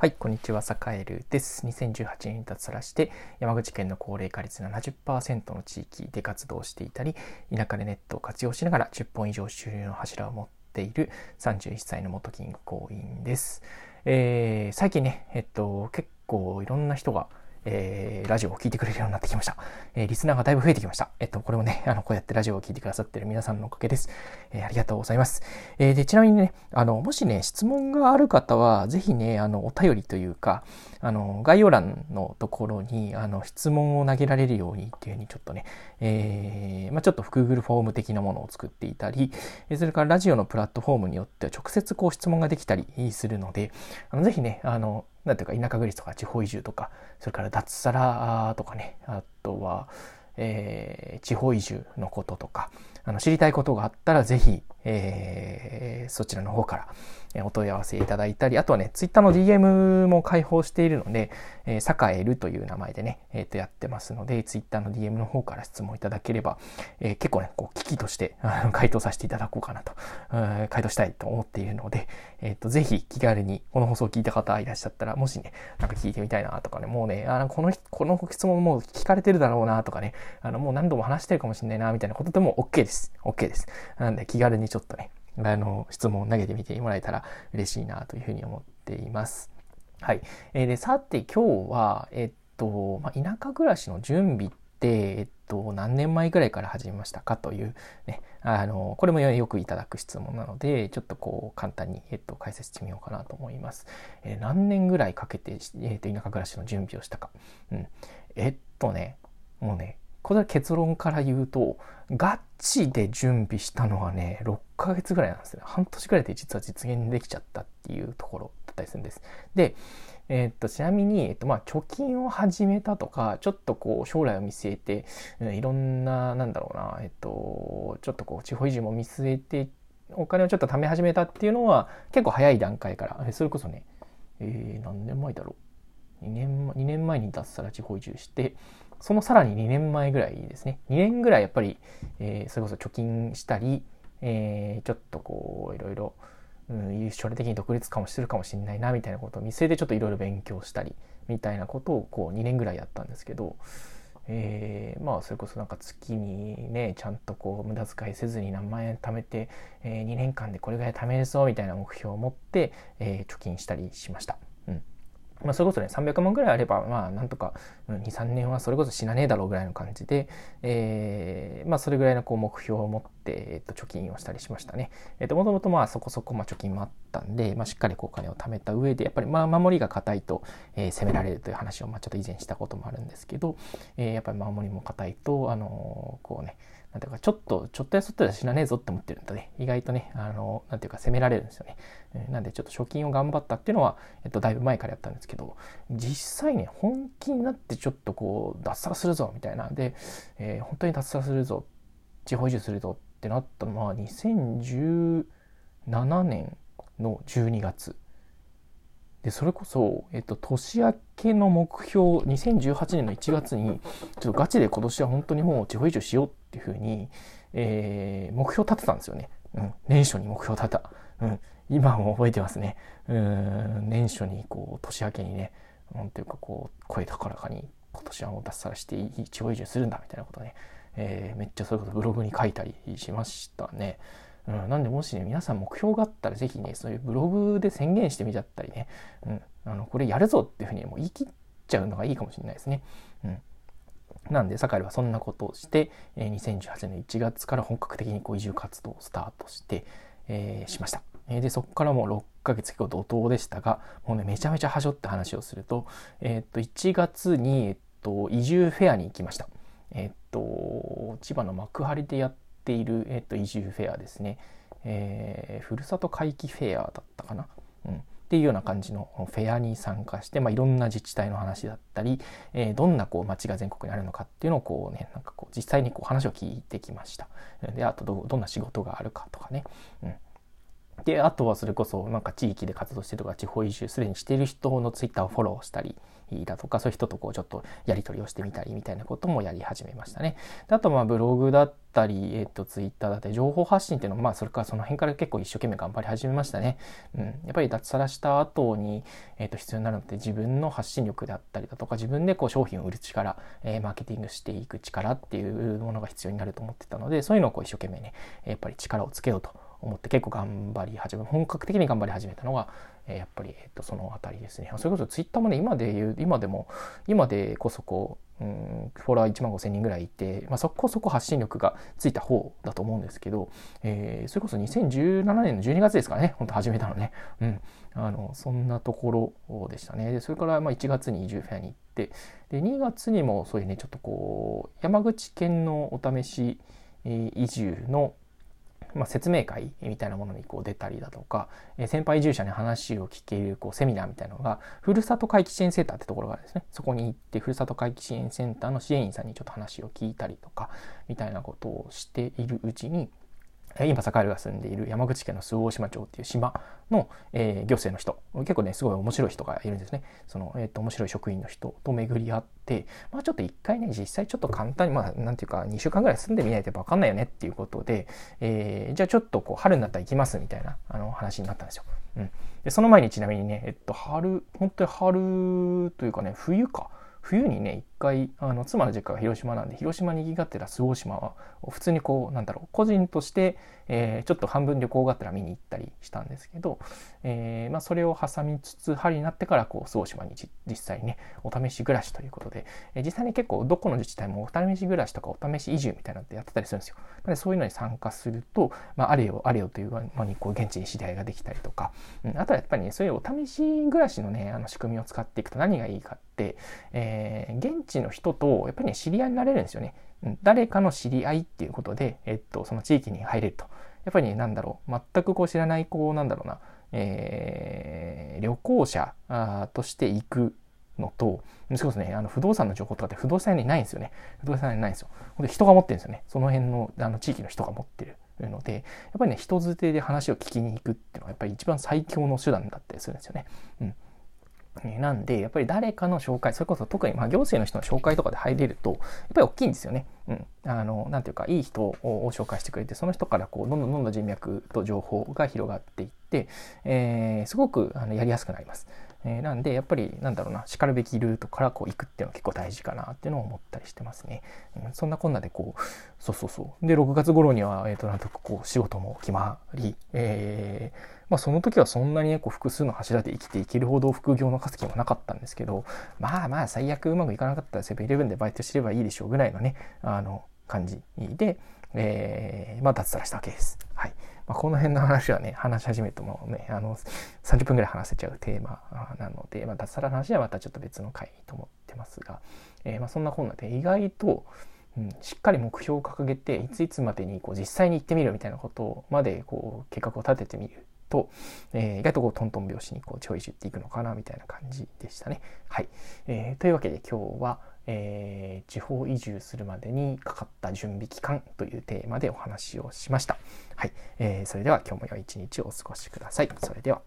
はい、こんにちは、サカエルです。2018年に脱サラして、山口県の高齢化率70%の地域で活動していたり、田舎でネットを活用しながら10本以上収入の柱を持っている31歳の元銀行員です。えー、最近ね、えっと、結構いろんな人が、えー、ラジオを聴いてくれるようになってきました。えー、リスナーがだいぶ増えてきました。えっと、これもね、あの、こうやってラジオを聴いてくださってる皆さんのおかげです。えー、ありがとうございます。えで、ちなみにね、あの、もしね、質問がある方は、ぜひね、あの、お便りというか、あの、概要欄のところに、あの、質問を投げられるようにっていうふうに、ちょっとね、えまあ、ちょっと Google フォーム的なものを作っていたり、えそれからラジオのプラットフォームによっては直接こう質問ができたりするので、あのぜひね、あの、なんていうか、田舎暮らしとか地方移住とか、それから脱サラとかね、あとは、えー、地方移住のこととか、あの知りたいことがあったら、ぜひ、えー、そちらの方から、えお問い合わせいただいたり、あとはね、ツイッターの DM も開放しているので、えー、サカエルという名前でね、えっ、ー、と、やってますので、ツイッターの DM の方から質問いただければ、えー、結構ね、こう、危機として 回答させていただこうかなと、回答したいと思っているので、えっ、と、ぜひ気軽に、この放送を聞いた方いらっしゃったら、もしね、なんか聞いてみたいなとかね、もうね、あのこの、この質問もう聞かれてるだろうなとかね、あの、もう何度も話してるかもしれないな、みたいなことでも OK です。OK です。なんで、気軽にちょっとね、あの、質問を投げてみてもらえたら嬉しいなというふうに思っています。はい。えー、で、さて今日は、えっと、まあ、田舎暮らしの準備って、えっと、何年前ぐらいから始めましたかというね、あの、これもよくいただく質問なので、ちょっとこう、簡単に、えっと、解説してみようかなと思います。えー、何年ぐらいかけて、えっと、田舎暮らしの準備をしたか。うん。えっとね、もうね、これは結論から言うと、ガチで準備したのはね、6ヶ月ぐらいなんですね。半年ぐらいで実は実現できちゃったっていうところだったりするんです。で、えー、っと、ちなみに、えっと、まあ、貯金を始めたとか、ちょっとこう、将来を見据えて、いろんな、なんだろうな、えっと、ちょっとこう、地方移住も見据えて、お金をちょっと貯め始めたっていうのは、結構早い段階から、それこそね、えー、何年前だろう。2年、2年前に脱サラ地方移住して、そのさらに2年前ぐらいですね。2年ぐらいやっぱり、えー、それこそ貯金したり、えー、ちょっとこう、いろいろ、うん、将来的に独立かもするかもしれないな、みたいなことを見据えてちょっといろいろ勉強したり、みたいなことをこう2年ぐらいやったんですけど、えー、まあそれこそなんか月にねちゃんとこう無駄遣いせずに何万円貯めて、えー、2年間でこれぐらい貯めるぞみたいな目標を持って、えー、貯金したりしました。うんまあ、それこそね、300万ぐらいあれば、まあ、なんとか、2、3年はそれこそ死なねえだろうぐらいの感じで、えー、まあ、それぐらいのこう目標を持って、えっと、貯金をしたりしましたね。えっと、もともとまあ、そこそこ、まあ、貯金もあったんで、まあ、しっかりこうお金を貯めた上で、やっぱり、まあ、守りが硬いと、えー、攻められるという話を、まあ、ちょっと以前したこともあるんですけど、えー、やっぱり守りも硬いと、あの、こうね、なんていうか、ちょっと、ちょっとやそっとでは死なねえぞって思ってるんだね。意外とね、あの、なんていうか、攻められるんですよね。なんで、ちょっと貯金を頑張ったっていうのは、えっと、だいぶ前からやったんですけど、実際ね、本気になってちょっとこう、脱サラするぞ、みたいな。で、えー、本当に脱サラするぞ、地方移住するぞってなったのは、2017年の12月。で、それこそ、えっと、年明けの目標、2018年の1月に、ちょっとガチで今年は本当にもう地方移住しようっていうふうに、えー、目標立てたんですよね。うん。年初に目標立てた。うん。今も覚えてますね。うん。年初に、こう、年明けにね、なんていうか、こう、声高らかに、今年はもう脱サラして地方移住するんだ、みたいなことね。えー、めっちゃそういうことブログに書いたりしましたね。うん、なんでもしね、皆さん目標があったらぜひね、そういうブログで宣言してみちゃったりね、うん、あの、これやるぞっていうふうにもう言い切っちゃうのがいいかもしれないですね。うん。なんで、酒井はそんなことをして、えー、2018年1月から本格的にこう移住活動をスタートして、えー、しました。で、そこからもう6ヶ月結構怒涛でしたが、もうね、めちゃめちゃはしょって話をすると、えー、と、1月に、えっと、移住フェアに行きました。えっと、千葉の幕張でやっている、えっと、移住フェアですね。えー、ふるさと回帰フェアだったかな。うん。っていうような感じのフェアに参加して、まあ、いろんな自治体の話だったり、えー、どんなこう街が全国にあるのかっていうのをこうね、なんかこう実際にこう話を聞いてきました。で、あとどんな仕事があるかとかね。うん。で、あとはそれこそなんか地域で活動してるとか地方移住すでにしている人のツイッターをフォローしたりだとか、そういう人とこうちょっとやり取りをしてみたりみたいなこともやり始めましたね。であとまあブログだったり、えっ、とツイッターだったり情報発信っていうのもまあそれからその辺から結構一生懸命頑張り始めましたね。うん。やっぱり脱サラした後に、えっ、と必要になるのって自分の発信力であったりだとか自分でこう商品を売る力、えー、マーケティングしていく力っていうものが必要になると思ってたのでそういうのをこう一生懸命ねやっぱり力をつけようと思って結構頑張り始め本格的に頑張り始めたのが、えー、やっぱり、えー、とその辺りですね。それこそツイッターもね今で言う今でも今でこそこう、うん、フォロワー1万5,000人ぐらいいて、まあ、そこそこ発信力がついた方だと思うんですけど、えー、それこそ2017年の12月ですからね。本当始めたのね、うん、あのそんなところでしたね。でそれからまあ1月に移住フェアに行ってで2月にもそういうねちょっとこう山口県のお試し移住のまあ、説明会みたいなものにこう出たりだとか、え先輩従者に話を聞けるこうセミナーみたいなのが、ふるさと回帰支援センターってところがですね。そこに行って、ふるさと回帰支援センターの支援員さんにちょっと話を聞いたりとか、みたいなことをしているうちに、今坂井が住んでいる山口県の周防島町っていう島の、えー、行政の人。結構ねすごい面白い人がいるんですね。その、えーと、面白い職員の人と巡り合って、まあ、ちょっと一回ね実際ちょっと簡単にまあなんていうか2週間ぐらい住んでみないと分かんないよねっていうことで、えー、じゃあちょっとこう春になったら行きますみたいなあの話になったんですよ。うん、でその前にちなみにね、えっと、春本当に春というかね冬か。冬にね回あの妻の実家が広島なんで広島に行きがてら周防島は普通にこうなんだろう個人として、えー、ちょっと半分旅行がてら見に行ったりしたんですけど、えーまあ、それを挟みつつ春になってからこう周防島に実際ねお試し暮らしということで、えー、実際に結構どこの自治体もお試し暮らしとかお試し移住みたいなのってやってたりするんですよ。でそういうのに参加すると、まあ、あれよあれよという間にこう現地に知り合いができたりとか、うん、あとはやっぱりねそういうお試し暮らしのねあの仕組みを使っていくと何がいいかって、えー、現地の人とやっぱりね知り合いになれるんですよね。誰かの知り合いっていうことで、えっと、その地域に入れると。やっぱりね、なんだろう、全くこう知らない、こう、なんだろうな、えー、旅行者として行くのと、それこそね、あの不動産の情報とかって不動産屋にないんですよね。不動産屋にないんですよ。ほんで人が持ってるんですよね。その辺のあの地域の人が持ってるので、やっぱりね、人づてで話を聞きに行くっていうのは、やっぱり一番最強の手段だったりするんですよね。うん。なんで、やっぱり誰かの紹介、それこそ特にま行政の人の紹介とかで入れると、やっぱり大きいんですよね。うん。あの、なんていうか、いい人を紹介してくれて、その人からこう、どんどんどんどん人脈と情報が広がっていって、えー、すごくあのやりやすくなります。えー、なんで、やっぱり、なんだろうな、しかるべきルートからこう行くっていうのは結構大事かなっていうのを思ったりしてますね。うん、そんなこんなで、こう、そうそうそう。で、6月頃には、えっ、ー、と、なんとかこう、仕事も決まり、えー、まあ、その時はそんなにね、こう複数の柱で生きていけるほど副業の稼ぎもなかったんですけど、まあまあ最悪うまくいかなかったらセブンイレブンでバイトすればいいでしょうぐらいのね、あの、感じで、えー、まあ脱サラしたわけです。はい。まあ、この辺の話はね、話し始めるともね、あの、30分ぐらい話せちゃうテーマなので、まあ、脱サラの話はまたちょっと別の回と思ってますが、えー、まあそんなこんなで意外と、うん、しっかり目標を掲げていついつまでにこう実際に行ってみるみたいなことまでこう計画を立ててみると、えー、意外とこうトントン拍子にこうちょいじっていくのかなみたいな感じでしたね。はい。えー、というわけで今日は、えー、地方移住するまでにかかった準備期間というテーマでお話をしました。はい。えー、それでは今日も良い一日をお過ごしください。それでは。